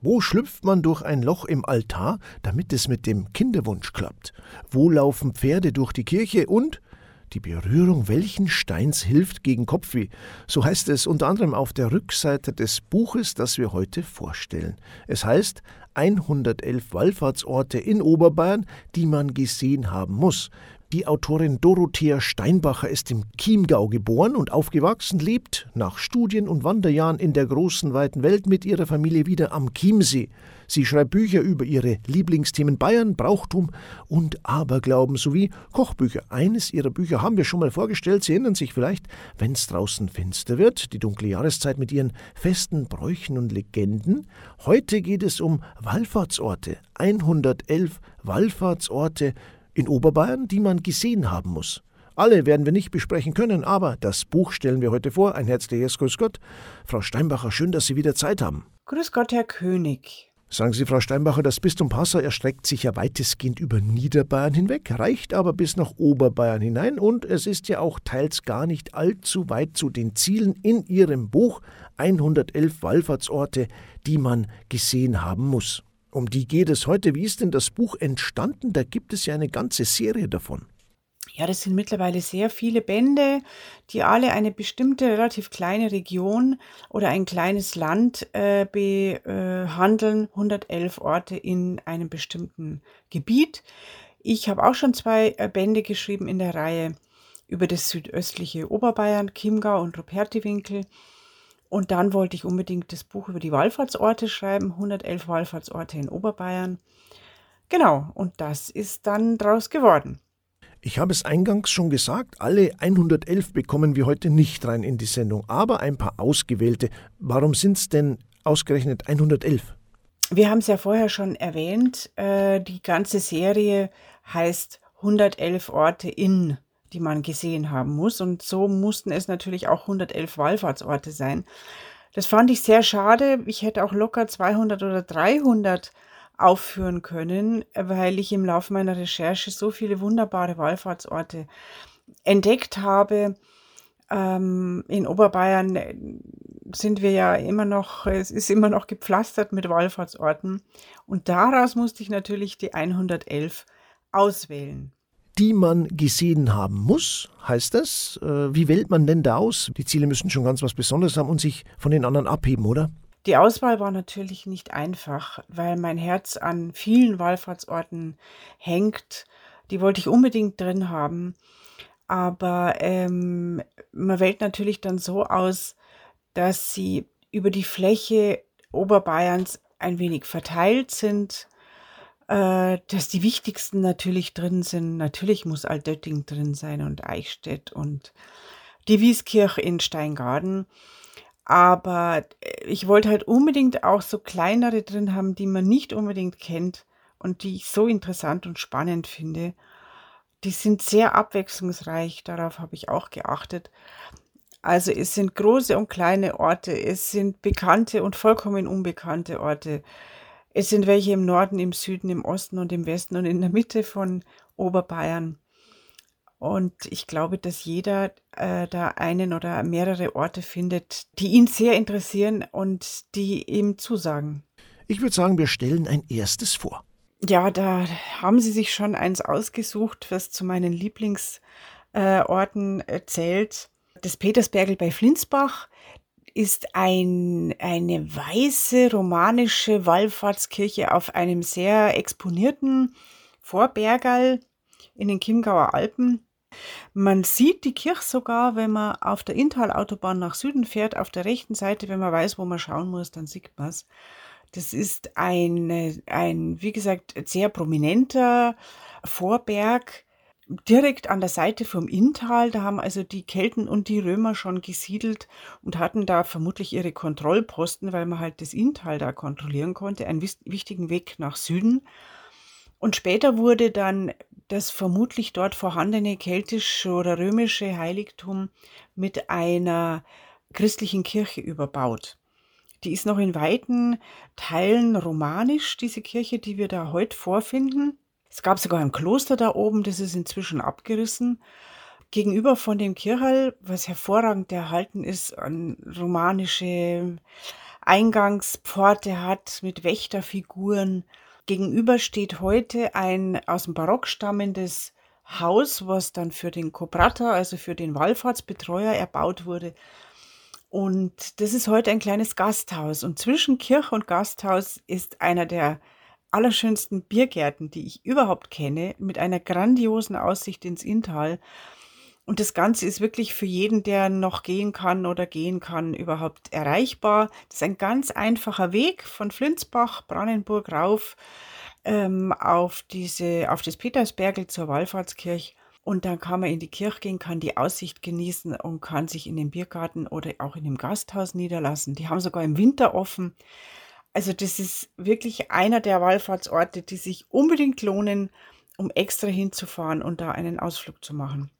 Wo schlüpft man durch ein Loch im Altar, damit es mit dem Kinderwunsch klappt? Wo laufen Pferde durch die Kirche und die Berührung welchen Steins hilft gegen Kopfweh? So heißt es unter anderem auf der Rückseite des Buches, das wir heute vorstellen. Es heißt 111 Wallfahrtsorte in Oberbayern, die man gesehen haben muss. Die Autorin Dorothea Steinbacher ist im Chiemgau geboren und aufgewachsen, lebt nach Studien und Wanderjahren in der großen weiten Welt mit ihrer Familie wieder am Chiemsee. Sie schreibt Bücher über ihre Lieblingsthemen Bayern, Brauchtum und Aberglauben sowie Kochbücher. Eines ihrer Bücher haben wir schon mal vorgestellt. Sie erinnern sich vielleicht, wenn es draußen finster wird, die dunkle Jahreszeit mit ihren festen Bräuchen und Legenden. Heute geht es um Wallfahrtsorte. 111 Wallfahrtsorte in Oberbayern, die man gesehen haben muss. Alle werden wir nicht besprechen können, aber das Buch stellen wir heute vor. Ein herzliches Grüß Gott. Frau Steinbacher, schön, dass Sie wieder Zeit haben. Grüß Gott, Herr König. Sagen Sie, Frau Steinbacher, das Bistum Passau erstreckt sich ja weitestgehend über Niederbayern hinweg, reicht aber bis nach Oberbayern hinein und es ist ja auch teils gar nicht allzu weit zu den Zielen in Ihrem Buch 111 Wallfahrtsorte, die man gesehen haben muss. Um die geht es heute. Wie ist denn das Buch entstanden? Da gibt es ja eine ganze Serie davon. Ja, das sind mittlerweile sehr viele Bände, die alle eine bestimmte relativ kleine Region oder ein kleines Land äh, behandeln. 111 Orte in einem bestimmten Gebiet. Ich habe auch schon zwei äh, Bände geschrieben in der Reihe über das südöstliche Oberbayern, Chiemgau und Rupertiwinkel. Und dann wollte ich unbedingt das Buch über die Wallfahrtsorte schreiben, 111 Wallfahrtsorte in Oberbayern. Genau, und das ist dann draus geworden. Ich habe es eingangs schon gesagt, alle 111 bekommen wir heute nicht rein in die Sendung, aber ein paar ausgewählte. Warum sind es denn ausgerechnet 111? Wir haben es ja vorher schon erwähnt, äh, die ganze Serie heißt 111 Orte in die man gesehen haben muss. Und so mussten es natürlich auch 111 Wallfahrtsorte sein. Das fand ich sehr schade. Ich hätte auch locker 200 oder 300 aufführen können, weil ich im Laufe meiner Recherche so viele wunderbare Wallfahrtsorte entdeckt habe. Ähm, in Oberbayern sind wir ja immer noch, es ist immer noch gepflastert mit Wallfahrtsorten. Und daraus musste ich natürlich die 111 auswählen die man gesehen haben muss, heißt das. Äh, wie wählt man denn da aus? Die Ziele müssen schon ganz was Besonderes haben und sich von den anderen abheben, oder? Die Auswahl war natürlich nicht einfach, weil mein Herz an vielen Wallfahrtsorten hängt. Die wollte ich unbedingt drin haben. Aber ähm, man wählt natürlich dann so aus, dass sie über die Fläche Oberbayerns ein wenig verteilt sind äh, dass die wichtigsten natürlich drin sind. Natürlich muss Altötting drin sein und Eichstätt und die Wieskirche in Steingarten. Aber äh, ich wollte halt unbedingt auch so kleinere drin haben, die man nicht unbedingt kennt und die ich so interessant und spannend finde. Die sind sehr abwechslungsreich, darauf habe ich auch geachtet. Also es sind große und kleine Orte, es sind bekannte und vollkommen unbekannte Orte. Es sind welche im Norden, im Süden, im Osten und im Westen und in der Mitte von Oberbayern. Und ich glaube, dass jeder äh, da einen oder mehrere Orte findet, die ihn sehr interessieren und die ihm zusagen. Ich würde sagen, wir stellen ein erstes vor. Ja, da haben Sie sich schon eins ausgesucht, was zu meinen Lieblingsorten äh, zählt. Das Petersbergel bei Flinsbach ist ein, eine weiße romanische Wallfahrtskirche auf einem sehr exponierten Vorbergerl in den Chiemgauer Alpen. Man sieht die Kirche sogar, wenn man auf der Inntal-Autobahn nach Süden fährt, auf der rechten Seite, wenn man weiß, wo man schauen muss, dann sieht man es. Das ist ein, ein, wie gesagt, sehr prominenter Vorberg direkt an der Seite vom Inntal. Da haben also die Kelten und die Römer schon gesiedelt und hatten da vermutlich ihre Kontrollposten, weil man halt das Inntal da kontrollieren konnte, einen wichtigen Weg nach Süden. Und später wurde dann das vermutlich dort vorhandene keltische oder römische Heiligtum mit einer christlichen Kirche überbaut. Die ist noch in weiten Teilen romanisch, diese Kirche, die wir da heute vorfinden. Es gab sogar ein Kloster da oben, das ist inzwischen abgerissen. Gegenüber von dem Kirchhall, was hervorragend erhalten ist, an romanische Eingangspforte hat mit Wächterfiguren. Gegenüber steht heute ein aus dem Barock stammendes Haus, was dann für den Cobrata, also für den Wallfahrtsbetreuer erbaut wurde. Und das ist heute ein kleines Gasthaus. Und zwischen Kirche und Gasthaus ist einer der allerschönsten Biergärten, die ich überhaupt kenne, mit einer grandiosen Aussicht ins Inntal. Und das Ganze ist wirklich für jeden, der noch gehen kann oder gehen kann, überhaupt erreichbar. Das ist ein ganz einfacher Weg von Flinsbach, Brandenburg rauf ähm, auf, diese, auf das Petersbergel zur Wallfahrtskirche. Und dann kann man in die Kirche gehen, kann die Aussicht genießen und kann sich in den Biergarten oder auch in dem Gasthaus niederlassen. Die haben sogar im Winter offen. Also das ist wirklich einer der Wallfahrtsorte, die sich unbedingt lohnen, um extra hinzufahren und da einen Ausflug zu machen.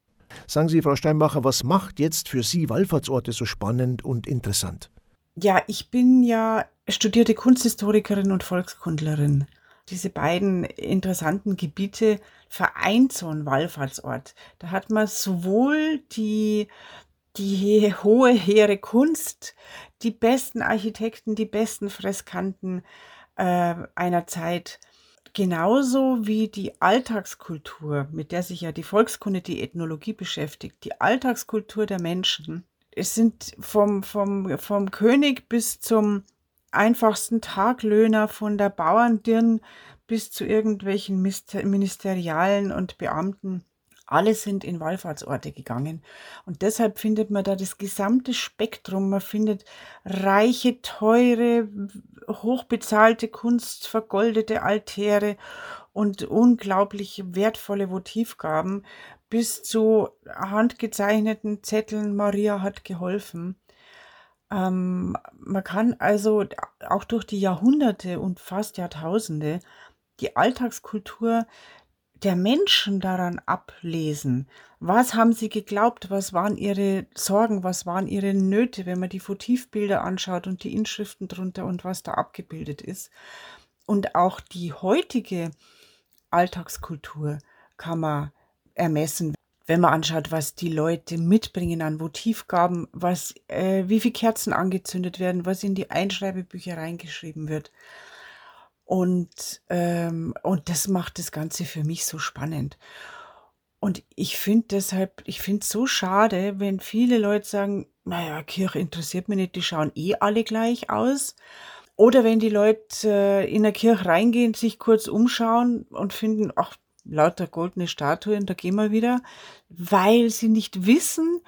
Sagen Sie, Frau Steinbacher, was macht jetzt für Sie Wallfahrtsorte so spannend und interessant? Ja, ich bin ja studierte Kunsthistorikerin und Volkskundlerin. Diese beiden interessanten Gebiete vereint so ein Wallfahrtsort. Da hat man sowohl die, die hohe, hehre Kunst, die besten Architekten, die besten Freskanten äh, einer Zeit, genauso wie die Alltagskultur, mit der sich ja die Volkskunde, die Ethnologie beschäftigt, die Alltagskultur der Menschen. Es sind vom, vom, vom König bis zum einfachsten Taglöhner von der Bauerndirn bis zu irgendwelchen Ministerialen und Beamten. Alle sind in Wallfahrtsorte gegangen. Und deshalb findet man da das gesamte Spektrum. Man findet reiche, teure, hochbezahlte Kunst, vergoldete Altäre und unglaublich wertvolle Votivgaben bis zu handgezeichneten Zetteln. Maria hat geholfen. Ähm, man kann also auch durch die Jahrhunderte und fast Jahrtausende die Alltagskultur der Menschen daran ablesen. Was haben sie geglaubt? Was waren ihre Sorgen? Was waren ihre Nöte, wenn man die Votivbilder anschaut und die Inschriften drunter und was da abgebildet ist? Und auch die heutige Alltagskultur kann man ermessen, wenn man anschaut, was die Leute mitbringen an Votivgaben, was, äh, wie viele Kerzen angezündet werden, was in die Einschreibebücher reingeschrieben wird. Und, ähm, und das macht das Ganze für mich so spannend. Und ich finde deshalb, ich finde es so schade, wenn viele Leute sagen, naja, Kirche interessiert mich nicht, die schauen eh alle gleich aus. Oder wenn die Leute äh, in der Kirche reingehen, sich kurz umschauen und finden, ach, lauter goldene Statuen, da gehen wir wieder, weil sie nicht wissen,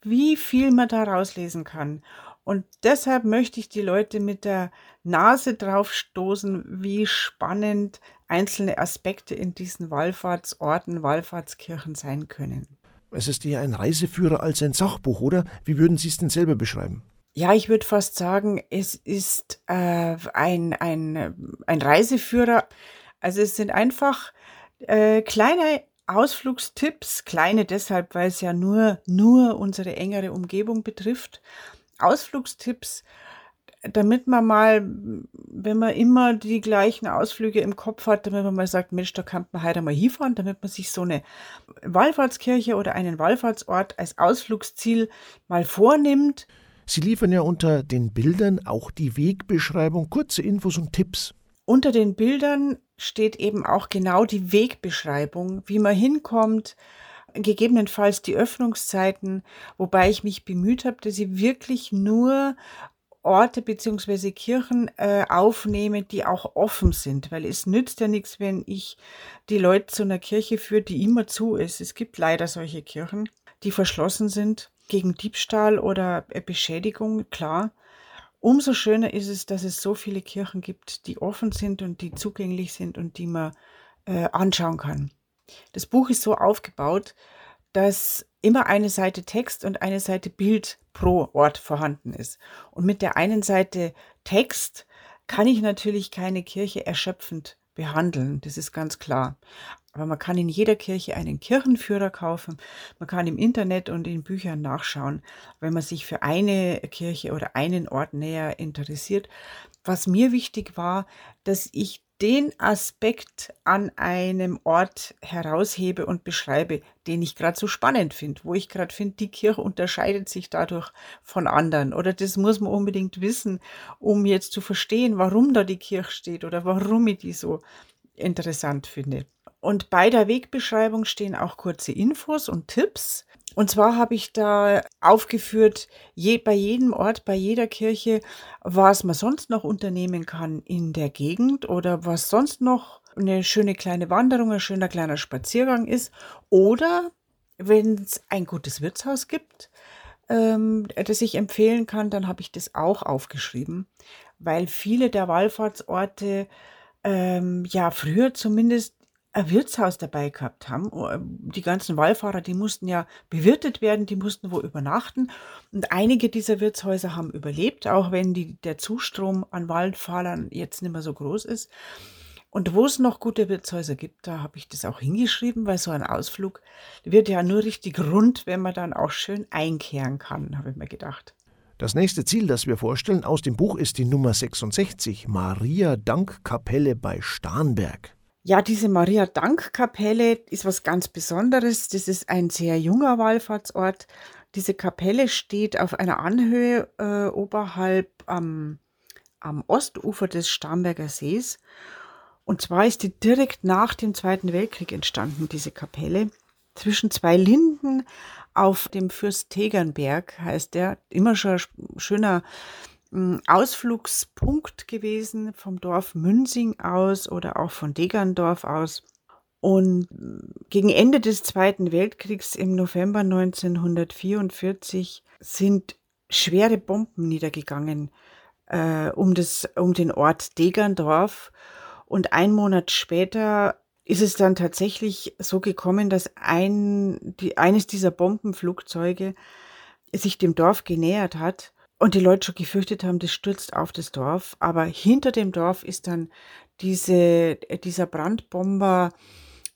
wie viel man da rauslesen kann. Und deshalb möchte ich die Leute mit der Nase drauf stoßen, wie spannend einzelne Aspekte in diesen Wallfahrtsorten, Wallfahrtskirchen sein können. Es ist eher ein Reiseführer als ein Sachbuch, oder? Wie würden Sie es denn selber beschreiben? Ja, ich würde fast sagen, es ist äh, ein, ein, ein Reiseführer. Also es sind einfach äh, kleine Ausflugstipps, kleine deshalb, weil es ja nur, nur unsere engere Umgebung betrifft. Ausflugstipps, damit man mal, wenn man immer die gleichen Ausflüge im Kopf hat, damit man mal sagt, Mensch, da kann man heute mal hinfahren, damit man sich so eine Wallfahrtskirche oder einen Wallfahrtsort als Ausflugsziel mal vornimmt. Sie liefern ja unter den Bildern auch die Wegbeschreibung, kurze Infos und Tipps. Unter den Bildern steht eben auch genau die Wegbeschreibung, wie man hinkommt, gegebenenfalls die Öffnungszeiten, wobei ich mich bemüht habe, dass ich wirklich nur Orte bzw. Kirchen äh, aufnehme, die auch offen sind, weil es nützt ja nichts, wenn ich die Leute zu einer Kirche führe, die immer zu ist. Es gibt leider solche Kirchen, die verschlossen sind gegen Diebstahl oder äh, Beschädigung, klar. Umso schöner ist es, dass es so viele Kirchen gibt, die offen sind und die zugänglich sind und die man äh, anschauen kann. Das Buch ist so aufgebaut, dass immer eine Seite Text und eine Seite Bild pro Ort vorhanden ist. Und mit der einen Seite Text kann ich natürlich keine Kirche erschöpfend behandeln, das ist ganz klar. Aber man kann in jeder Kirche einen Kirchenführer kaufen. Man kann im Internet und in Büchern nachschauen, wenn man sich für eine Kirche oder einen Ort näher interessiert. Was mir wichtig war, dass ich den Aspekt an einem Ort heraushebe und beschreibe, den ich gerade so spannend finde, wo ich gerade finde, die Kirche unterscheidet sich dadurch von anderen oder das muss man unbedingt wissen, um jetzt zu verstehen, warum da die Kirche steht oder warum ich die so interessant finde. Und bei der Wegbeschreibung stehen auch kurze Infos und Tipps. Und zwar habe ich da aufgeführt, je, bei jedem Ort, bei jeder Kirche, was man sonst noch unternehmen kann in der Gegend oder was sonst noch eine schöne kleine Wanderung, ein schöner kleiner Spaziergang ist. Oder wenn es ein gutes Wirtshaus gibt, ähm, das ich empfehlen kann, dann habe ich das auch aufgeschrieben, weil viele der Wallfahrtsorte ähm, ja früher zumindest ein Wirtshaus dabei gehabt haben. Oh, ähm, die ganzen Wallfahrer, die mussten ja bewirtet werden, die mussten wo übernachten. Und einige dieser Wirtshäuser haben überlebt, auch wenn die, der Zustrom an Wallfahrern jetzt nicht mehr so groß ist. Und wo es noch gute Wirtshäuser gibt, da habe ich das auch hingeschrieben, weil so ein Ausflug wird ja nur richtig rund, wenn man dann auch schön einkehren kann, habe ich mir gedacht. Das nächste Ziel, das wir vorstellen aus dem Buch, ist die Nummer 66, Maria Dankkapelle bei Starnberg. Ja, diese Maria-Dank-Kapelle ist was ganz Besonderes. Das ist ein sehr junger Wallfahrtsort. Diese Kapelle steht auf einer Anhöhe äh, oberhalb am, am Ostufer des Starnberger Sees. Und zwar ist die direkt nach dem Zweiten Weltkrieg entstanden, diese Kapelle. Zwischen zwei Linden auf dem Fürst Tegernberg heißt der. Immer schon schöner Ausflugspunkt gewesen vom Dorf Münsing aus oder auch von Degerndorf aus. Und gegen Ende des Zweiten Weltkriegs im November 1944 sind schwere Bomben niedergegangen äh, um, das, um den Ort Degerndorf. Und ein Monat später ist es dann tatsächlich so gekommen, dass ein, die, eines dieser Bombenflugzeuge sich dem Dorf genähert hat und die Leute schon gefürchtet haben, das stürzt auf das Dorf. Aber hinter dem Dorf ist dann diese, dieser Brandbomber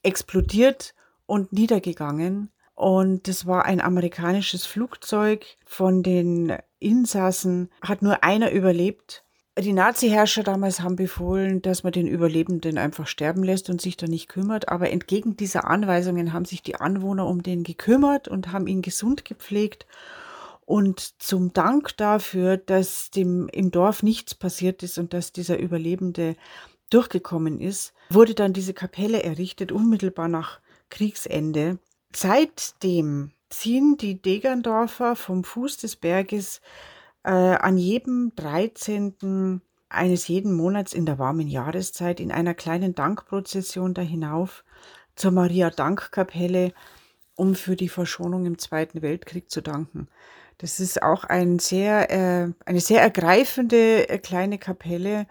explodiert und niedergegangen. Und das war ein amerikanisches Flugzeug. Von den Insassen hat nur einer überlebt. Die Nazi-Herrscher damals haben befohlen, dass man den Überlebenden einfach sterben lässt und sich da nicht kümmert. Aber entgegen dieser Anweisungen haben sich die Anwohner um den gekümmert und haben ihn gesund gepflegt. Und zum Dank dafür, dass dem im Dorf nichts passiert ist und dass dieser Überlebende durchgekommen ist, wurde dann diese Kapelle errichtet, unmittelbar nach Kriegsende. Seitdem ziehen die Degerndorfer vom Fuß des Berges äh, an jedem 13. eines jeden Monats in der warmen Jahreszeit in einer kleinen Dankprozession da hinauf zur Maria-Dank-Kapelle, um für die Verschonung im Zweiten Weltkrieg zu danken. Das ist auch ein sehr, äh, eine sehr ergreifende äh, kleine Kapelle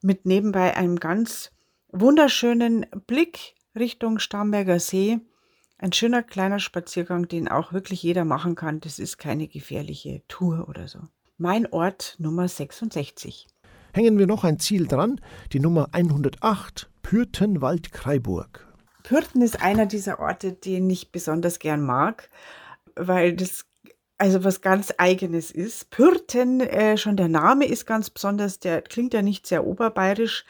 mit nebenbei einem ganz wunderschönen Blick Richtung Starnberger See. Ein schöner kleiner Spaziergang, den auch wirklich jeder machen kann. Das ist keine gefährliche Tour oder so. Mein Ort Nummer 66. Hängen wir noch ein Ziel dran, die Nummer 108, Pürtenwald-Kreiburg. Pürten ist einer dieser Orte, den ich besonders gern mag, weil das also was ganz Eigenes ist. Pürten, äh, schon der Name ist ganz besonders, der klingt ja nicht sehr oberbayerisch.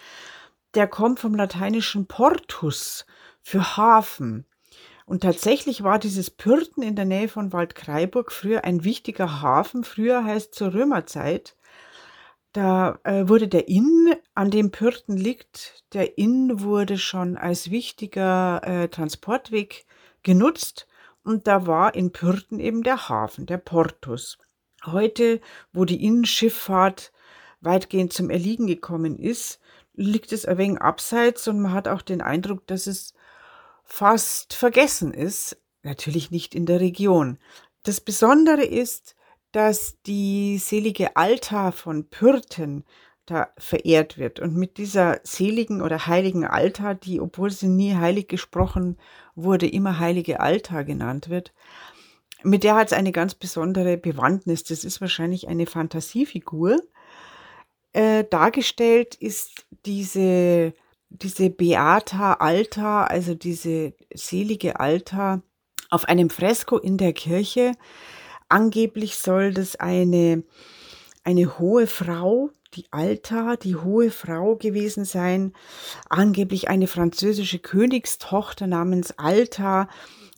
Der kommt vom lateinischen Portus für Hafen. Und tatsächlich war dieses Pürten in der Nähe von Waldkraiburg früher ein wichtiger Hafen. Früher heißt zur Römerzeit. Da äh, wurde der Inn, an dem Pürten liegt, der Inn wurde schon als wichtiger äh, Transportweg genutzt und da war in Pürten eben der Hafen, der Portus. Heute, wo die Innenschifffahrt weitgehend zum Erliegen gekommen ist, liegt es ein wenig abseits und man hat auch den Eindruck, dass es fast vergessen ist. Natürlich nicht in der Region. Das Besondere ist, dass die selige Altar von Pürten da verehrt wird. Und mit dieser seligen oder heiligen Altar, die, obwohl sie nie heilig gesprochen wurde, immer heilige Altar genannt wird, mit der hat es eine ganz besondere Bewandtnis. Das ist wahrscheinlich eine Fantasiefigur. Äh, dargestellt ist diese, diese Beata Altar, also diese selige Altar, auf einem Fresko in der Kirche. Angeblich soll das eine eine hohe Frau die Alta, die hohe Frau gewesen sein, angeblich eine französische Königstochter namens Alta.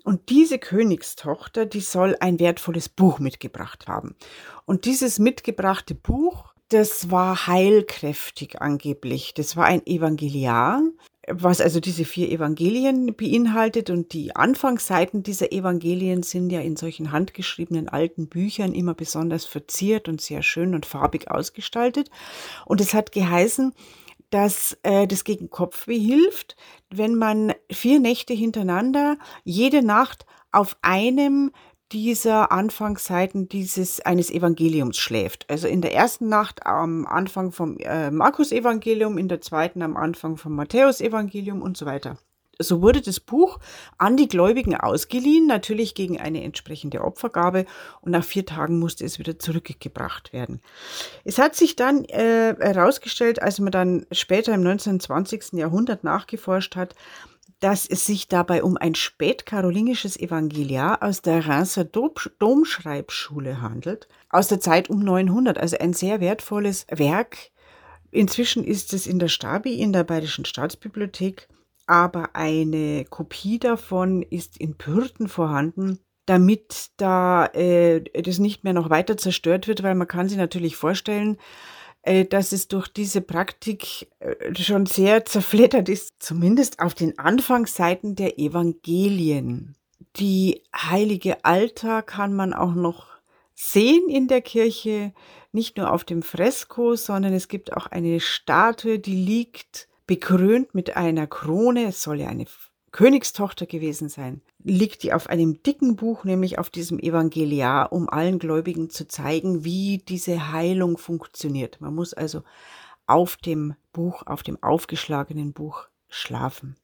Und diese Königstochter, die soll ein wertvolles Buch mitgebracht haben. Und dieses mitgebrachte Buch, das war heilkräftig angeblich. Das war ein Evangeliar, was also diese vier Evangelien beinhaltet. Und die Anfangsseiten dieser Evangelien sind ja in solchen handgeschriebenen alten Büchern immer besonders verziert und sehr schön und farbig ausgestaltet. Und es hat geheißen, dass äh, das gegen Kopfweh hilft, wenn man vier Nächte hintereinander jede Nacht auf einem dieser Anfangsseiten dieses eines Evangeliums schläft. Also in der ersten Nacht am Anfang vom äh, Markus-Evangelium, in der zweiten am Anfang vom Matthäus-Evangelium und so weiter. So wurde das Buch an die Gläubigen ausgeliehen, natürlich gegen eine entsprechende Opfergabe, und nach vier Tagen musste es wieder zurückgebracht werden. Es hat sich dann äh, herausgestellt, als man dann später im 19. 20. Jahrhundert nachgeforscht hat, dass es sich dabei um ein spätkarolingisches Evangeliar aus der Reims Domschreibschule handelt, aus der Zeit um 900, also ein sehr wertvolles Werk. Inzwischen ist es in der Stabi, in der Bayerischen Staatsbibliothek, aber eine Kopie davon ist in Pürten vorhanden, damit da äh, das nicht mehr noch weiter zerstört wird, weil man kann sich natürlich vorstellen, dass es durch diese Praktik äh, schon sehr zerflettert ist, zumindest auf den Anfangsseiten der Evangelien. Die heilige Altar kann man auch noch sehen in der Kirche, nicht nur auf dem Fresko, sondern es gibt auch eine Statue, die liegt bekrönt mit einer Krone. Es soll ja eine Königstochter gewesen sein, liegt die auf einem dicken Buch, nämlich auf diesem Evangeliar, um allen Gläubigen zu zeigen, wie diese Heilung funktioniert. Man muss also auf dem Buch, auf dem aufgeschlagenen Buch schlafen.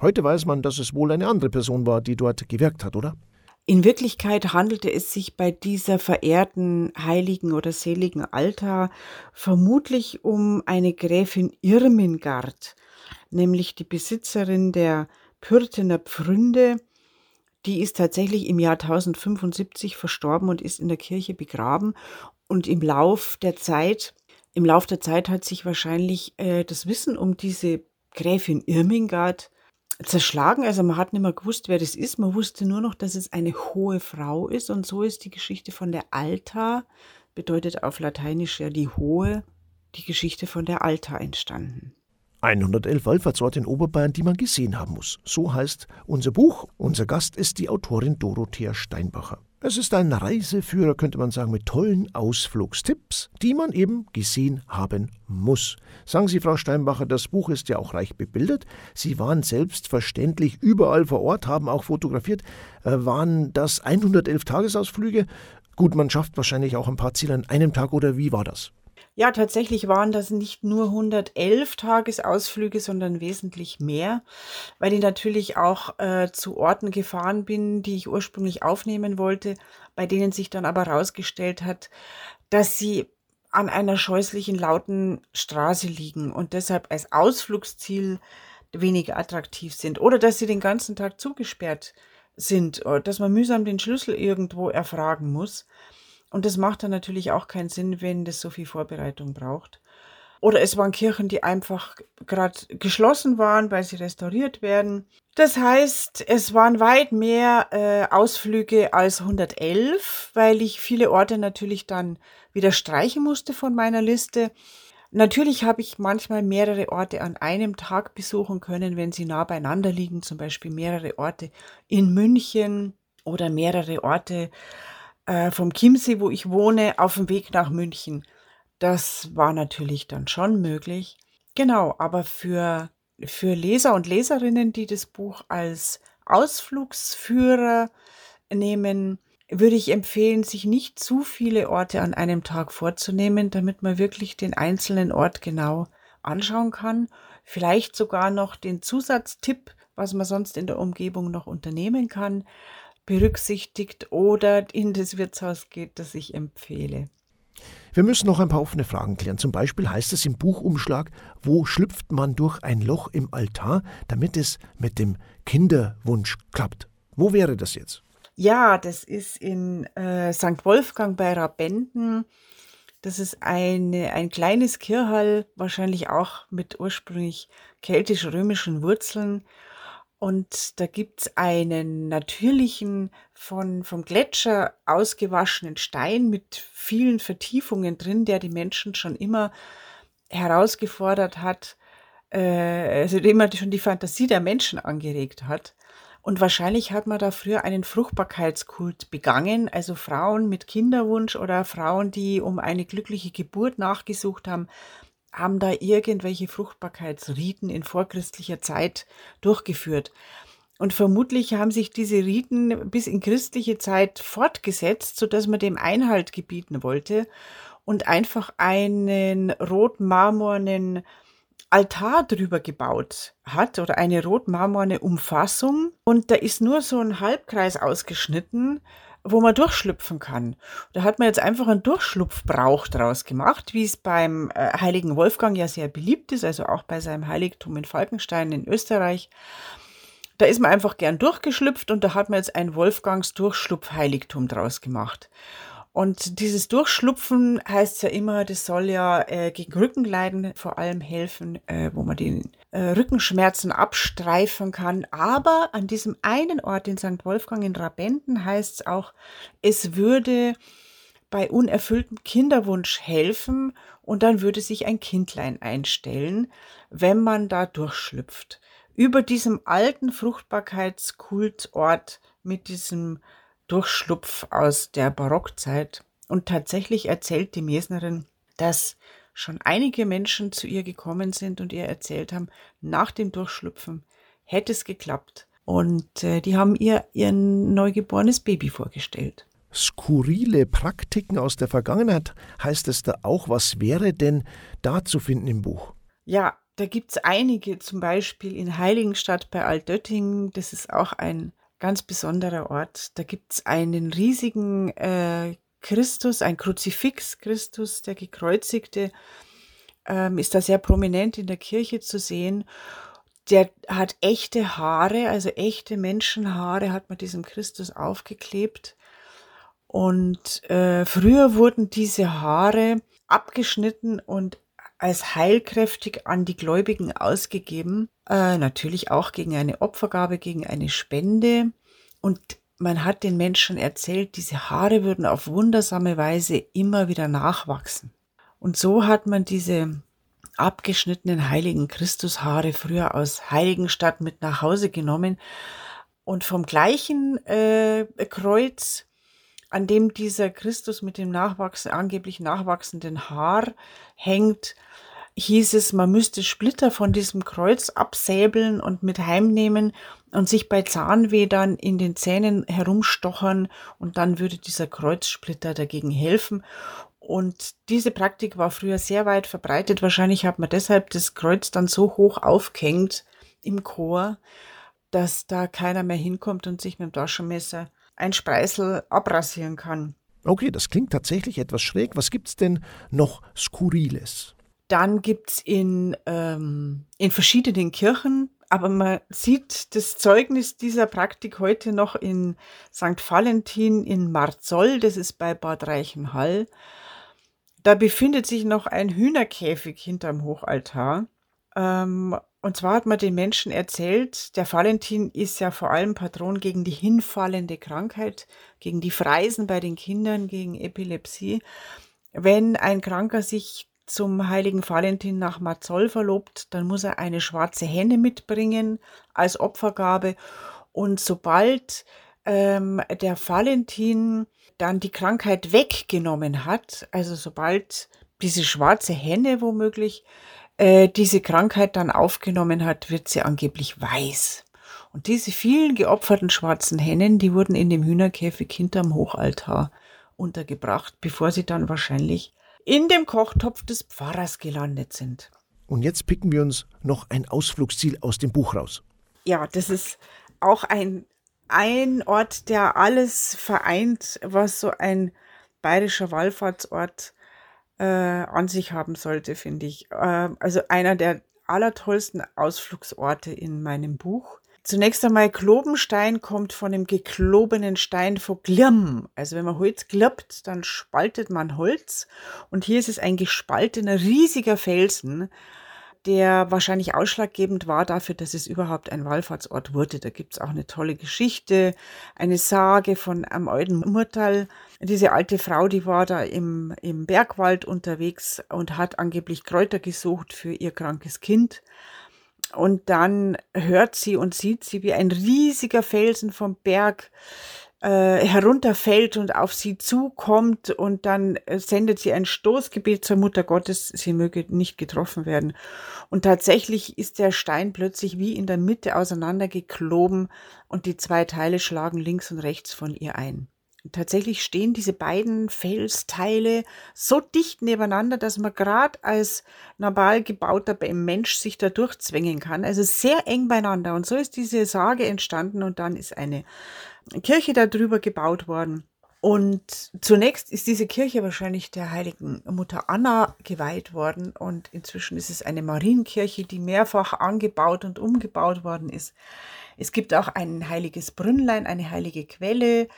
Heute weiß man, dass es wohl eine andere Person war, die dort gewirkt hat, oder? In Wirklichkeit handelte es sich bei dieser verehrten heiligen oder seligen Altar vermutlich um eine Gräfin Irmingard, nämlich die Besitzerin der Pürtener Pfründe, die ist tatsächlich im Jahr 1075 verstorben und ist in der Kirche begraben. Und im Lauf der Zeit, im Lauf der Zeit hat sich wahrscheinlich äh, das Wissen um diese Gräfin Irmingard zerschlagen. Also man hat nicht mehr gewusst, wer das ist. Man wusste nur noch, dass es eine hohe Frau ist. Und so ist die Geschichte von der Alta, bedeutet auf Lateinisch ja die hohe, die Geschichte von der Alta entstanden. 111 Wallfahrtsorte in Oberbayern, die man gesehen haben muss. So heißt unser Buch. Unser Gast ist die Autorin Dorothea Steinbacher. Es ist ein Reiseführer, könnte man sagen, mit tollen Ausflugstipps, die man eben gesehen haben muss. Sagen Sie, Frau Steinbacher, das Buch ist ja auch reich bebildert. Sie waren selbstverständlich überall vor Ort, haben auch fotografiert. Äh, waren das 111 Tagesausflüge? Gut, man schafft wahrscheinlich auch ein paar Ziele an einem Tag oder wie war das? Ja, tatsächlich waren das nicht nur 111 Tagesausflüge, sondern wesentlich mehr, weil ich natürlich auch äh, zu Orten gefahren bin, die ich ursprünglich aufnehmen wollte, bei denen sich dann aber herausgestellt hat, dass sie an einer scheußlichen lauten Straße liegen und deshalb als Ausflugsziel weniger attraktiv sind oder dass sie den ganzen Tag zugesperrt sind, dass man mühsam den Schlüssel irgendwo erfragen muss. Und das macht dann natürlich auch keinen Sinn, wenn das so viel Vorbereitung braucht. Oder es waren Kirchen, die einfach gerade geschlossen waren, weil sie restauriert werden. Das heißt, es waren weit mehr äh, Ausflüge als 111, weil ich viele Orte natürlich dann wieder streichen musste von meiner Liste. Natürlich habe ich manchmal mehrere Orte an einem Tag besuchen können, wenn sie nah beieinander liegen, zum Beispiel mehrere Orte in München oder mehrere Orte äh, vom Chiemsee, wo ich wohne, auf dem Weg nach München. Das war natürlich dann schon möglich. Genau, aber für, für Leser und Leserinnen, die das Buch als Ausflugsführer nehmen, würde ich empfehlen, sich nicht zu viele Orte an einem Tag vorzunehmen, damit man wirklich den einzelnen Ort genau anschauen kann. Vielleicht sogar noch den Zusatztipp, was man sonst in der Umgebung noch unternehmen kann berücksichtigt oder in das Wirtshaus geht, das ich empfehle. Wir müssen noch ein paar offene Fragen klären. Zum Beispiel heißt es im Buchumschlag, wo schlüpft man durch ein Loch im Altar, damit es mit dem Kinderwunsch klappt. Wo wäre das jetzt? Ja, das ist in äh, St. Wolfgang bei Rabenden. Das ist eine, ein kleines Kirchhall, wahrscheinlich auch mit ursprünglich keltisch-römischen Wurzeln. Und da gibt's einen natürlichen, von, vom Gletscher ausgewaschenen Stein mit vielen Vertiefungen drin, der die Menschen schon immer herausgefordert hat, äh, also immer schon die Fantasie der Menschen angeregt hat. Und wahrscheinlich hat man da früher einen Fruchtbarkeitskult begangen, also Frauen mit Kinderwunsch oder Frauen, die um eine glückliche Geburt nachgesucht haben, haben da irgendwelche Fruchtbarkeitsriten in vorchristlicher Zeit durchgeführt. Und vermutlich haben sich diese Riten bis in christliche Zeit fortgesetzt, sodass man dem Einhalt gebieten wollte und einfach einen rotmarmornen Altar drüber gebaut hat oder eine rotmarmorne Umfassung und da ist nur so ein Halbkreis ausgeschnitten, wo man durchschlüpfen kann. Da hat man jetzt einfach einen Durchschlupfbrauch draus gemacht, wie es beim äh, heiligen Wolfgang ja sehr beliebt ist, also auch bei seinem Heiligtum in Falkenstein in Österreich. Da ist man einfach gern durchgeschlüpft und da hat man jetzt ein Wolfgangs Durchschlupfheiligtum draus gemacht. Und dieses Durchschlupfen heißt ja immer, das soll ja äh, gegen Rückenleiden vor allem helfen, äh, wo man die äh, Rückenschmerzen abstreifen kann. Aber an diesem einen Ort in St. Wolfgang in Rabenden heißt es auch, es würde bei unerfülltem Kinderwunsch helfen und dann würde sich ein Kindlein einstellen, wenn man da durchschlüpft. Über diesem alten Fruchtbarkeitskultort mit diesem Durchschlupf aus der Barockzeit. Und tatsächlich erzählt die Mesnerin, dass schon einige Menschen zu ihr gekommen sind und ihr erzählt haben, nach dem Durchschlüpfen hätte es geklappt. Und äh, die haben ihr ihr neugeborenes Baby vorgestellt. Skurrile Praktiken aus der Vergangenheit heißt es da auch. Was wäre denn da zu finden im Buch? Ja, da gibt es einige, zum Beispiel in Heiligenstadt bei Altöttingen. Das ist auch ein ganz besonderer Ort. Da gibt es einen riesigen äh, Christus, ein Kruzifix Christus, der gekreuzigte, ähm, ist da sehr prominent in der Kirche zu sehen. Der hat echte Haare, also echte Menschenhaare hat man diesem Christus aufgeklebt. Und äh, früher wurden diese Haare abgeschnitten und als heilkräftig an die Gläubigen ausgegeben. Äh, natürlich auch gegen eine Opfergabe, gegen eine Spende. Und man hat den Menschen erzählt, diese Haare würden auf wundersame Weise immer wieder nachwachsen. Und so hat man diese abgeschnittenen heiligen Christushaare früher aus Heiligenstadt mit nach Hause genommen und vom gleichen äh, Kreuz an dem dieser Christus mit dem nachwachsen, angeblich nachwachsenden Haar hängt, hieß es, man müsste Splitter von diesem Kreuz absäbeln und mit heimnehmen und sich bei Zahnweh dann in den Zähnen herumstochern und dann würde dieser Kreuzsplitter dagegen helfen. Und diese Praktik war früher sehr weit verbreitet. Wahrscheinlich hat man deshalb das Kreuz dann so hoch aufgehängt im Chor, dass da keiner mehr hinkommt und sich mit dem Taschenmesser ein Spreißel abrasieren kann. Okay, das klingt tatsächlich etwas schräg. Was gibt es denn noch Skurriles? Dann gibt es in, ähm, in verschiedenen Kirchen, aber man sieht das Zeugnis dieser Praktik heute noch in St. Valentin in Marzoll, das ist bei Bad Reichenhall. Da befindet sich noch ein Hühnerkäfig hinterm Hochaltar. Ähm, und zwar hat man den Menschen erzählt, der Valentin ist ja vor allem Patron gegen die hinfallende Krankheit, gegen die Freisen bei den Kindern, gegen Epilepsie. Wenn ein Kranker sich zum heiligen Valentin nach Marzol verlobt, dann muss er eine schwarze Henne mitbringen als Opfergabe. Und sobald ähm, der Valentin dann die Krankheit weggenommen hat, also sobald diese schwarze Henne womöglich äh, diese Krankheit dann aufgenommen hat, wird sie angeblich weiß. Und diese vielen geopferten schwarzen Hennen, die wurden in dem Hühnerkäfig hinterm Hochaltar untergebracht, bevor sie dann wahrscheinlich in dem Kochtopf des Pfarrers gelandet sind. Und jetzt picken wir uns noch ein Ausflugsziel aus dem Buch raus. Ja, das ist auch ein, ein Ort, der alles vereint, was so ein bayerischer Wallfahrtsort äh, an sich haben sollte, finde ich. Äh, also einer der allertollsten Ausflugsorte in meinem Buch. Zunächst einmal Klobenstein kommt von dem geklobenen Stein von Glimm. Also wenn man Holz klappt, dann spaltet man Holz. Und hier ist es ein gespaltener, riesiger Felsen, der wahrscheinlich ausschlaggebend war dafür, dass es überhaupt ein Wallfahrtsort wurde. Da gibt es auch eine tolle Geschichte, eine Sage von einem alten Murtal. Diese alte Frau, die war da im, im Bergwald unterwegs und hat angeblich Kräuter gesucht für ihr krankes Kind. Und dann hört sie und sieht sie, wie ein riesiger Felsen vom Berg äh, herunterfällt und auf sie zukommt und dann äh, sendet sie ein Stoßgebet zur Mutter Gottes, sie möge nicht getroffen werden. Und tatsächlich ist der Stein plötzlich wie in der Mitte auseinandergekloben und die zwei Teile schlagen links und rechts von ihr ein. Tatsächlich stehen diese beiden Felsteile so dicht nebeneinander, dass man gerade als normal gebauter Mensch sich da durchzwängen kann. Also sehr eng beieinander. Und so ist diese Sage entstanden und dann ist eine Kirche darüber gebaut worden. Und zunächst ist diese Kirche wahrscheinlich der heiligen Mutter Anna geweiht worden und inzwischen ist es eine Marienkirche, die mehrfach angebaut und umgebaut worden ist. Es gibt auch ein heiliges Brünnlein, eine heilige Quelle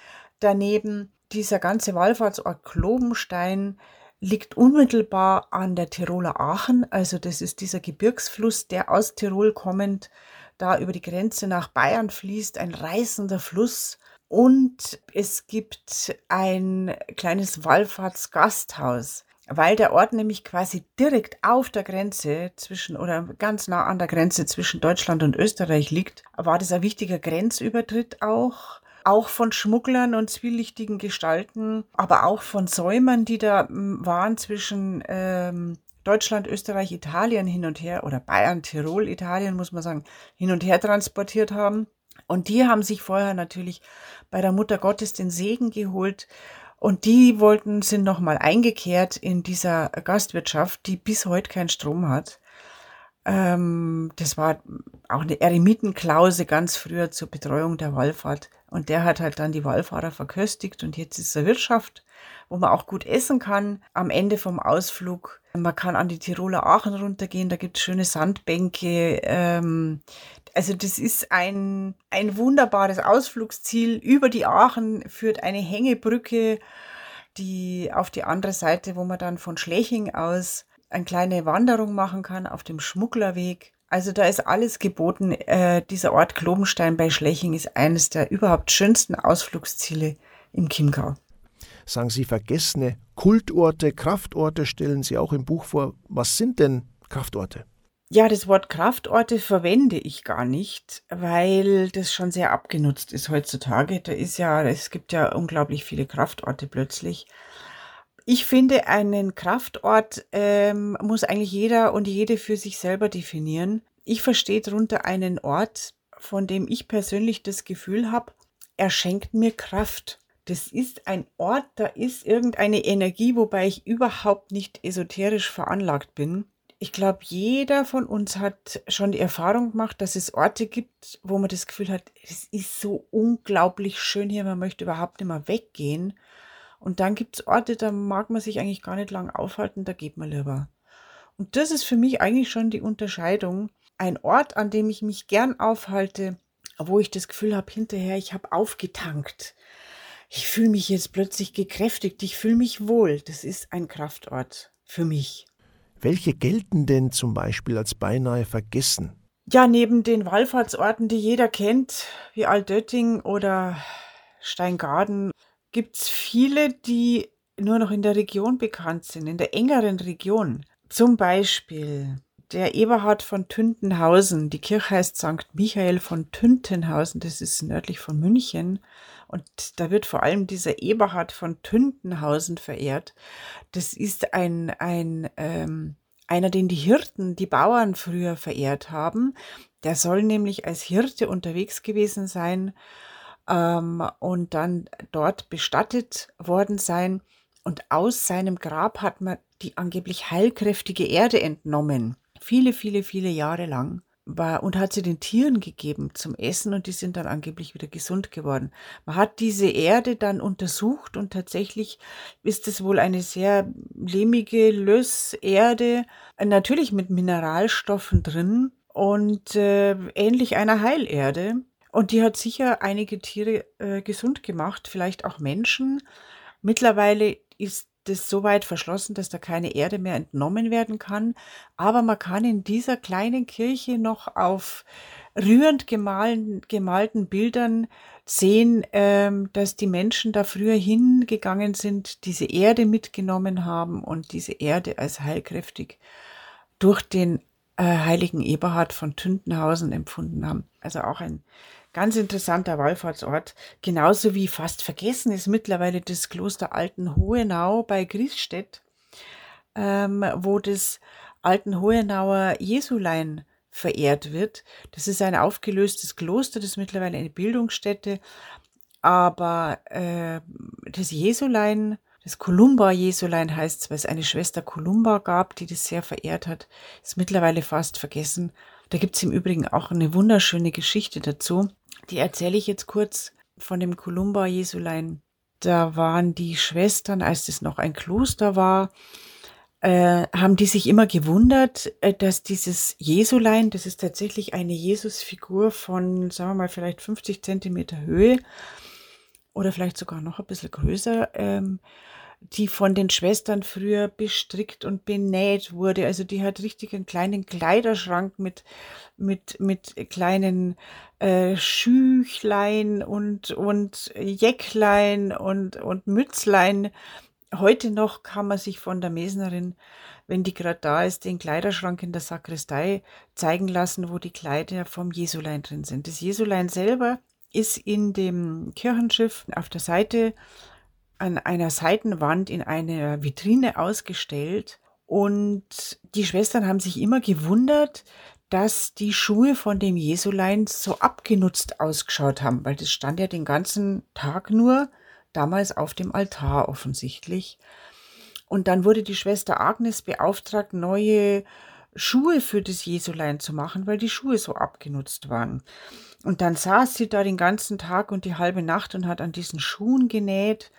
daneben. Dieser ganze Wallfahrtsort Klobenstein liegt unmittelbar an der Tiroler Aachen, also das ist dieser Gebirgsfluss, der aus Tirol kommend da über die Grenze nach Bayern fließt, ein reißender Fluss. Und es gibt ein kleines Wallfahrtsgasthaus, weil der Ort nämlich quasi direkt auf der Grenze zwischen oder ganz nah an der Grenze zwischen Deutschland und Österreich liegt, war das ein wichtiger Grenzübertritt auch auch von Schmugglern und zwielichtigen Gestalten, aber auch von Säumern, die da hm, waren zwischen ähm, Deutschland, Österreich, Italien hin und her oder Bayern, Tirol, Italien muss man sagen, hin und her transportiert haben. Und die haben sich vorher natürlich bei der Mutter Gottes den Segen geholt. Und die wollten, sind nochmal eingekehrt in dieser Gastwirtschaft, die bis heute keinen Strom hat. Ähm, das war auch eine Eremitenklause ganz früher zur Betreuung der Wallfahrt. Und der hat halt dann die Wallfahrer verköstigt und jetzt ist es eine Wirtschaft, wo man auch gut essen kann am Ende vom Ausflug. Man kann an die Tiroler Aachen runtergehen, da gibt es schöne Sandbänke. Ähm, also das ist ein, ein wunderbares Ausflugsziel. Über die Aachen führt eine Hängebrücke, die auf die andere Seite, wo man dann von Schleching aus eine kleine Wanderung machen kann auf dem Schmugglerweg. Also da ist alles geboten. Äh, dieser Ort Klobenstein bei Schleching ist eines der überhaupt schönsten Ausflugsziele im Chiemgau sagen Sie vergessene Kultorte, Kraftorte stellen Sie auch im Buch vor. Was sind denn Kraftorte? Ja, das Wort Kraftorte verwende ich gar nicht, weil das schon sehr abgenutzt ist heutzutage. Da ist ja, es gibt ja unglaublich viele Kraftorte plötzlich. Ich finde, einen Kraftort ähm, muss eigentlich jeder und jede für sich selber definieren. Ich verstehe darunter einen Ort, von dem ich persönlich das Gefühl habe, er schenkt mir Kraft das ist ein Ort, da ist irgendeine Energie, wobei ich überhaupt nicht esoterisch veranlagt bin. Ich glaube, jeder von uns hat schon die Erfahrung gemacht, dass es Orte gibt, wo man das Gefühl hat, es ist so unglaublich schön hier, man möchte überhaupt nicht mehr weggehen. Und dann gibt es Orte, da mag man sich eigentlich gar nicht lang aufhalten, da geht man lieber. Und das ist für mich eigentlich schon die Unterscheidung. Ein Ort, an dem ich mich gern aufhalte, wo ich das Gefühl habe, hinterher, ich habe aufgetankt ich fühle mich jetzt plötzlich gekräftigt, ich fühle mich wohl. Das ist ein Kraftort für mich. Welche gelten denn zum Beispiel als beinahe vergessen? Ja, neben den Wallfahrtsorten, die jeder kennt, wie Altötting oder Steingaden, gibt es viele, die nur noch in der Region bekannt sind, in der engeren Region. Zum Beispiel der Eberhard von Tüntenhausen. Die Kirche heißt St. Michael von Tüntenhausen, das ist nördlich von München. Und da wird vor allem dieser Eberhard von Tündenhausen verehrt. Das ist ein, ein ähm, einer, den die Hirten, die Bauern früher verehrt haben. Der soll nämlich als Hirte unterwegs gewesen sein ähm, und dann dort bestattet worden sein. Und aus seinem Grab hat man die angeblich heilkräftige Erde entnommen. Viele, viele, viele Jahre lang war und hat sie den Tieren gegeben zum Essen und die sind dann angeblich wieder gesund geworden. Man hat diese Erde dann untersucht und tatsächlich ist es wohl eine sehr lehmige Lösserde, natürlich mit Mineralstoffen drin. und äh, ähnlich einer Heilerde. Und die hat sicher einige Tiere äh, gesund gemacht, vielleicht auch Menschen. Mittlerweile ist das so weit verschlossen, dass da keine Erde mehr entnommen werden kann. Aber man kann in dieser kleinen Kirche noch auf rührend gemahlen, gemalten Bildern sehen, ähm, dass die Menschen da früher hingegangen sind, diese Erde mitgenommen haben und diese Erde als heilkräftig durch den äh, heiligen Eberhard von Tündenhausen empfunden haben. Also auch ein ganz interessanter Wallfahrtsort. Genauso wie fast vergessen ist mittlerweile das Kloster Altenhohenau bei Griesstedt, ähm, wo das Altenhohenauer Jesulein verehrt wird. Das ist ein aufgelöstes Kloster, das ist mittlerweile eine Bildungsstätte. Aber äh, das Jesulein, das Kolumba-Jesulein heißt es, weil es eine Schwester Kolumba gab, die das sehr verehrt hat, ist mittlerweile fast vergessen. Da gibt es im Übrigen auch eine wunderschöne Geschichte dazu. Die erzähle ich jetzt kurz von dem Kolumba-Jesulein. Da waren die Schwestern, als es noch ein Kloster war, äh, haben die sich immer gewundert, äh, dass dieses Jesulein, das ist tatsächlich eine Jesusfigur von, sagen wir mal, vielleicht 50 Zentimeter Höhe oder vielleicht sogar noch ein bisschen größer, ähm, die von den Schwestern früher bestrickt und benäht wurde. Also die hat richtig einen kleinen Kleiderschrank mit, mit, mit kleinen äh, Schüchlein und, und Jäcklein und, und Mützlein heute noch kann man sich von der Mesnerin, wenn die gerade da ist, den Kleiderschrank in der Sakristei zeigen lassen, wo die Kleider vom Jesulein drin sind. Das Jesulein selber ist in dem Kirchenschiff auf der Seite an einer Seitenwand in einer Vitrine ausgestellt. Und die Schwestern haben sich immer gewundert, dass die Schuhe von dem Jesulein so abgenutzt ausgeschaut haben, weil das stand ja den ganzen Tag nur damals auf dem Altar offensichtlich. Und dann wurde die Schwester Agnes beauftragt, neue Schuhe für das Jesulein zu machen, weil die Schuhe so abgenutzt waren. Und dann saß sie da den ganzen Tag und die halbe Nacht und hat an diesen Schuhen genäht.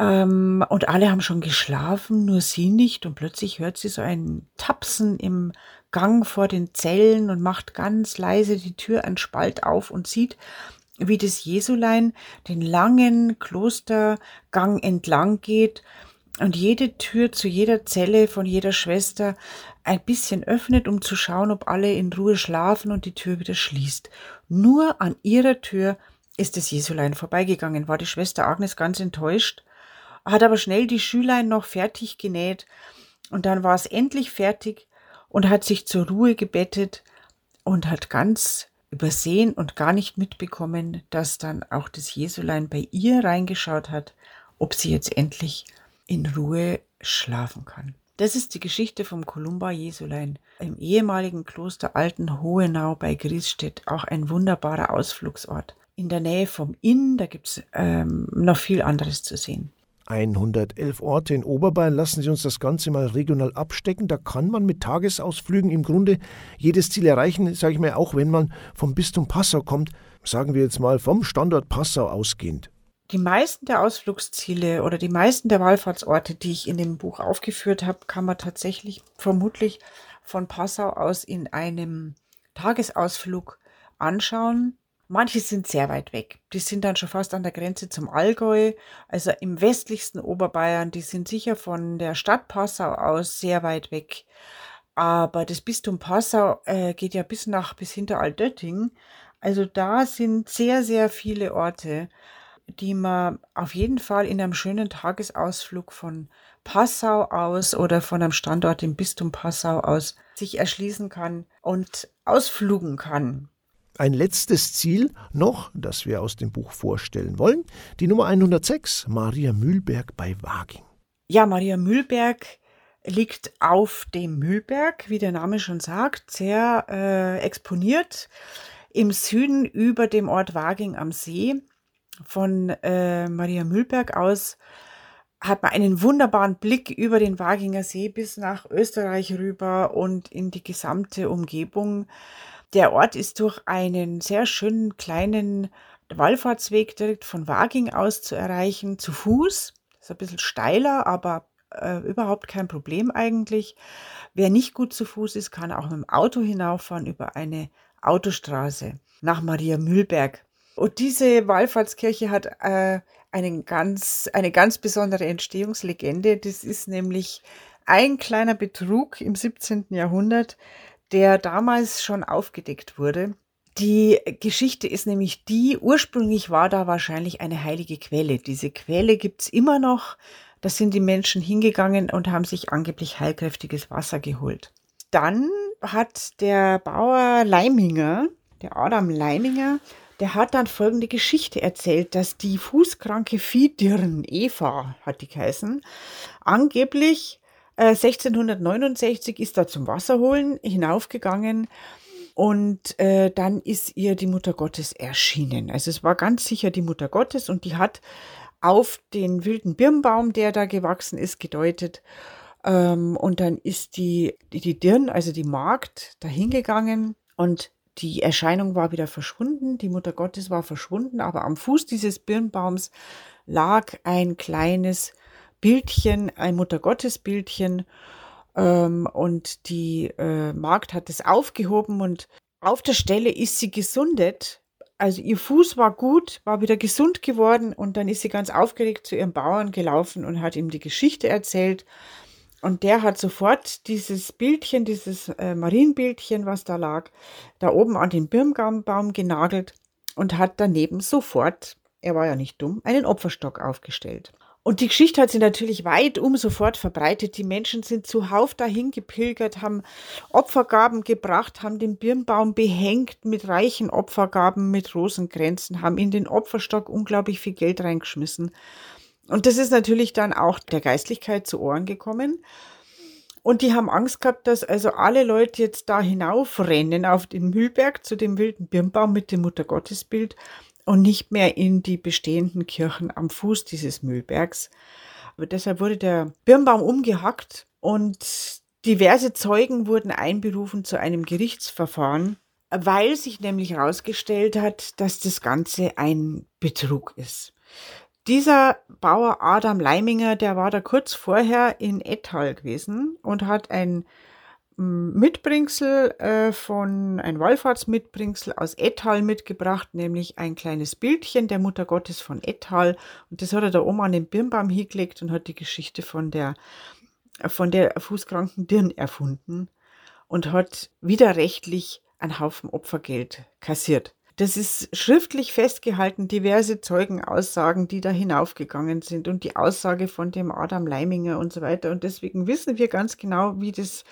Ähm, und alle haben schon geschlafen, nur sie nicht. Und plötzlich hört sie so ein Tapsen im Gang vor den Zellen und macht ganz leise die Tür einen Spalt auf und sieht, wie das Jesulein den langen Klostergang entlang geht und jede Tür zu jeder Zelle von jeder Schwester ein bisschen öffnet, um zu schauen, ob alle in Ruhe schlafen und die Tür wieder schließt. Nur an ihrer Tür ist das Jesulein vorbeigegangen, war die Schwester Agnes ganz enttäuscht, hat aber schnell die Schülein noch fertig genäht und dann war es endlich fertig und hat sich zur Ruhe gebettet und hat ganz übersehen und gar nicht mitbekommen, dass dann auch das Jesulein bei ihr reingeschaut hat, ob sie jetzt endlich in Ruhe schlafen kann. Das ist die Geschichte vom Kolumba Jesulein im ehemaligen Kloster Altenhohenau bei Griesstedt, auch ein wunderbarer Ausflugsort. In der Nähe vom Inn, da gibt es ähm, noch viel anderes zu sehen. 111 Orte in Oberbayern. Lassen Sie uns das Ganze mal regional abstecken. Da kann man mit Tagesausflügen im Grunde jedes Ziel erreichen, sage ich mir, auch wenn man vom Bistum Passau kommt, sagen wir jetzt mal vom Standort Passau ausgehend. Die meisten der Ausflugsziele oder die meisten der Wallfahrtsorte, die ich in dem Buch aufgeführt habe, kann man tatsächlich vermutlich von Passau aus in einem Tagesausflug anschauen. Manche sind sehr weit weg. Die sind dann schon fast an der Grenze zum Allgäu, also im westlichsten Oberbayern. Die sind sicher von der Stadt Passau aus sehr weit weg. Aber das Bistum Passau äh, geht ja bis nach bis hinter Altötting. Also da sind sehr, sehr viele Orte, die man auf jeden Fall in einem schönen Tagesausflug von Passau aus oder von einem Standort im Bistum Passau aus sich erschließen kann und ausflugen kann. Ein letztes Ziel noch, das wir aus dem Buch vorstellen wollen, die Nummer 106, Maria Mühlberg bei Waging. Ja, Maria Mühlberg liegt auf dem Mühlberg, wie der Name schon sagt, sehr äh, exponiert im Süden über dem Ort Waging am See. Von äh, Maria Mühlberg aus hat man einen wunderbaren Blick über den Waginger See bis nach Österreich rüber und in die gesamte Umgebung. Der Ort ist durch einen sehr schönen kleinen Wallfahrtsweg direkt von Waging aus zu erreichen, zu Fuß. Ist ein bisschen steiler, aber äh, überhaupt kein Problem eigentlich. Wer nicht gut zu Fuß ist, kann auch mit dem Auto hinauffahren über eine Autostraße nach Maria Mühlberg. Und diese Wallfahrtskirche hat äh, einen ganz, eine ganz besondere Entstehungslegende. Das ist nämlich ein kleiner Betrug im 17. Jahrhundert, der damals schon aufgedeckt wurde. Die Geschichte ist nämlich die, ursprünglich war da wahrscheinlich eine heilige Quelle. Diese Quelle gibt es immer noch. Da sind die Menschen hingegangen und haben sich angeblich heilkräftiges Wasser geholt. Dann hat der Bauer Leiminger, der Adam Leiminger, der hat dann folgende Geschichte erzählt, dass die fußkranke Viehdirn, Eva hat die geheißen, angeblich 1669 ist da zum Wasserholen hinaufgegangen und äh, dann ist ihr die Mutter Gottes erschienen. Also es war ganz sicher die Mutter Gottes und die hat auf den wilden Birnbaum, der da gewachsen ist, gedeutet. Ähm, und dann ist die, die, die Dirn, also die Magd, dahingegangen und die Erscheinung war wieder verschwunden, die Mutter Gottes war verschwunden, aber am Fuß dieses Birnbaums lag ein kleines Bildchen, ein Mutter Gottes Bildchen. Ähm, und die äh, Magd hat es aufgehoben und auf der Stelle ist sie gesundet. Also ihr Fuß war gut, war wieder gesund geworden und dann ist sie ganz aufgeregt zu ihrem Bauern gelaufen und hat ihm die Geschichte erzählt. Und der hat sofort dieses Bildchen, dieses äh, Marienbildchen, was da lag, da oben an den Birnbaum genagelt und hat daneben sofort, er war ja nicht dumm, einen Opferstock aufgestellt. Und die Geschichte hat sich natürlich weit um sofort verbreitet. Die Menschen sind zuhauf dahin gepilgert, haben Opfergaben gebracht, haben den Birnbaum behängt mit reichen Opfergaben, mit Rosenkränzen, haben in den Opferstock unglaublich viel Geld reingeschmissen. Und das ist natürlich dann auch der Geistlichkeit zu Ohren gekommen. Und die haben Angst gehabt, dass also alle Leute jetzt da hinaufrennen auf den Mühlberg zu dem wilden Birnbaum mit dem Muttergottesbild und nicht mehr in die bestehenden Kirchen am Fuß dieses Mühlbergs. Aber deshalb wurde der Birnbaum umgehackt und diverse Zeugen wurden einberufen zu einem Gerichtsverfahren, weil sich nämlich herausgestellt hat, dass das Ganze ein Betrug ist. Dieser Bauer Adam Leiminger, der war da kurz vorher in Ettal gewesen und hat ein Mitbringsel äh, von, ein Wallfahrtsmitbringsel aus Ettal mitgebracht, nämlich ein kleines Bildchen der Mutter Gottes von Ettal. Und das hat er da oben an den Birnbaum hingelegt und hat die Geschichte von der, von der fußkranken Dirn erfunden und hat widerrechtlich einen Haufen Opfergeld kassiert. Das ist schriftlich festgehalten, diverse Zeugenaussagen, die da hinaufgegangen sind und die Aussage von dem Adam Leiminger und so weiter. Und deswegen wissen wir ganz genau, wie das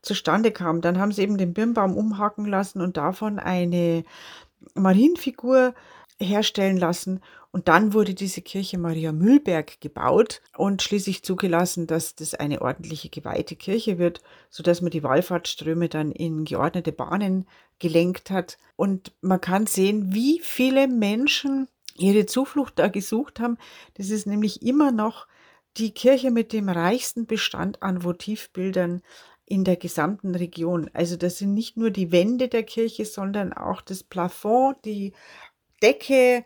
zustande kam. Dann haben sie eben den Birnbaum umhaken lassen und davon eine Marienfigur herstellen lassen. Und dann wurde diese Kirche Maria Mühlberg gebaut und schließlich zugelassen, dass das eine ordentliche geweihte Kirche wird, sodass man die Wallfahrtsströme dann in geordnete Bahnen gelenkt hat. Und man kann sehen, wie viele Menschen ihre Zuflucht da gesucht haben. Das ist nämlich immer noch die Kirche mit dem reichsten Bestand an Votivbildern in der gesamten Region. Also das sind nicht nur die Wände der Kirche, sondern auch das Plafond, die Decke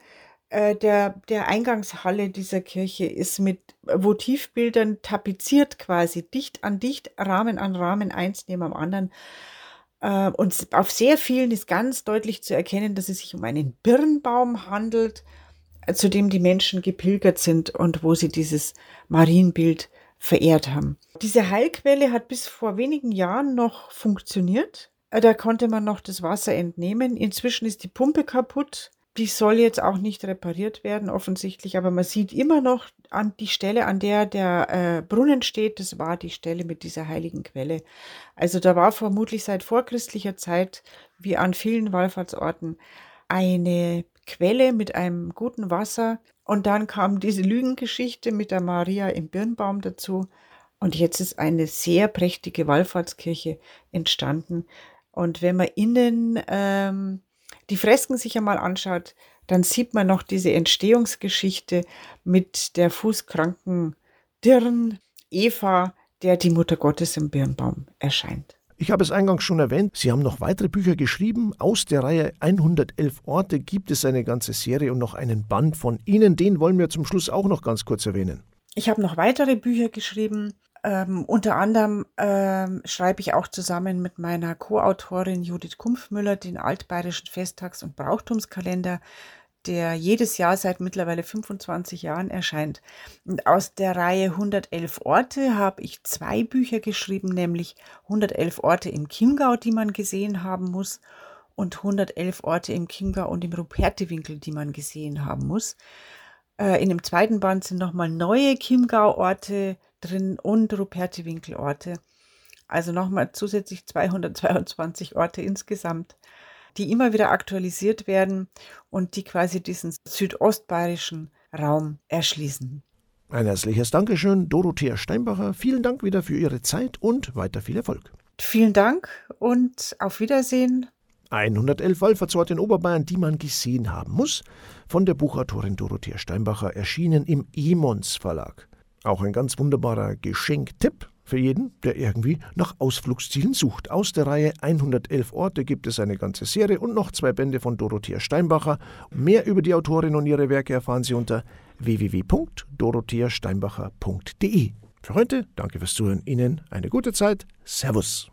äh, der, der Eingangshalle dieser Kirche ist mit Votivbildern tapeziert quasi, dicht an dicht, Rahmen an Rahmen, eins neben dem anderen. Äh, und auf sehr vielen ist ganz deutlich zu erkennen, dass es sich um einen Birnbaum handelt, äh, zu dem die Menschen gepilgert sind und wo sie dieses Marienbild verehrt haben. Diese Heilquelle hat bis vor wenigen Jahren noch funktioniert. Äh, da konnte man noch das Wasser entnehmen. Inzwischen ist die Pumpe kaputt. Die soll jetzt auch nicht repariert werden, offensichtlich, aber man sieht immer noch an die Stelle, an der der äh, Brunnen steht, das war die Stelle mit dieser heiligen Quelle. Also da war vermutlich seit vorchristlicher Zeit, wie an vielen Wallfahrtsorten, eine Quelle mit einem guten Wasser. Und dann kam diese Lügengeschichte mit der Maria im Birnbaum dazu. Und jetzt ist eine sehr prächtige Wallfahrtskirche entstanden. Und wenn man innen ähm, die Fresken sich einmal anschaut, dann sieht man noch diese Entstehungsgeschichte mit der fußkranken Dirn Eva, der die Mutter Gottes im Birnbaum erscheint. Ich habe es eingangs schon erwähnt, Sie haben noch weitere Bücher geschrieben. Aus der Reihe 111 Orte gibt es eine ganze Serie und noch einen Band von Ihnen. Den wollen wir zum Schluss auch noch ganz kurz erwähnen. Ich habe noch weitere Bücher geschrieben. Ähm, unter anderem ähm, schreibe ich auch zusammen mit meiner Co-Autorin Judith Kumpfmüller den altbayerischen Festtags- und Brauchtumskalender, der jedes Jahr seit mittlerweile 25 Jahren erscheint. Und aus der Reihe 111 Orte habe ich zwei Bücher geschrieben, nämlich 111 Orte im Chiemgau, die man gesehen haben muss, und 111 Orte im Chiemgau und im Rupertewinkel, die man gesehen haben muss. Äh, in dem zweiten Band sind nochmal neue Chiemgau-Orte drin und Rupertewinkel-Orte. Also nochmal zusätzlich 222 Orte insgesamt, die immer wieder aktualisiert werden und die quasi diesen südostbayerischen Raum erschließen. Ein herzliches Dankeschön, Dorothea Steinbacher. Vielen Dank wieder für Ihre Zeit und weiter viel Erfolg. Vielen Dank und auf Wiedersehen. 111 Wallfahrtsorte in Oberbayern, die man gesehen haben muss, von der Buchautorin Dorothea Steinbacher, erschienen im Emons Verlag. Auch ein ganz wunderbarer Geschenktipp für jeden, der irgendwie nach Ausflugszielen sucht. Aus der Reihe 111 Orte gibt es eine ganze Serie und noch zwei Bände von Dorothea Steinbacher. Mehr über die Autorin und ihre Werke erfahren Sie unter www.dorotheasteinbacher.de. Für heute danke fürs Zuhören. Ihnen eine gute Zeit. Servus.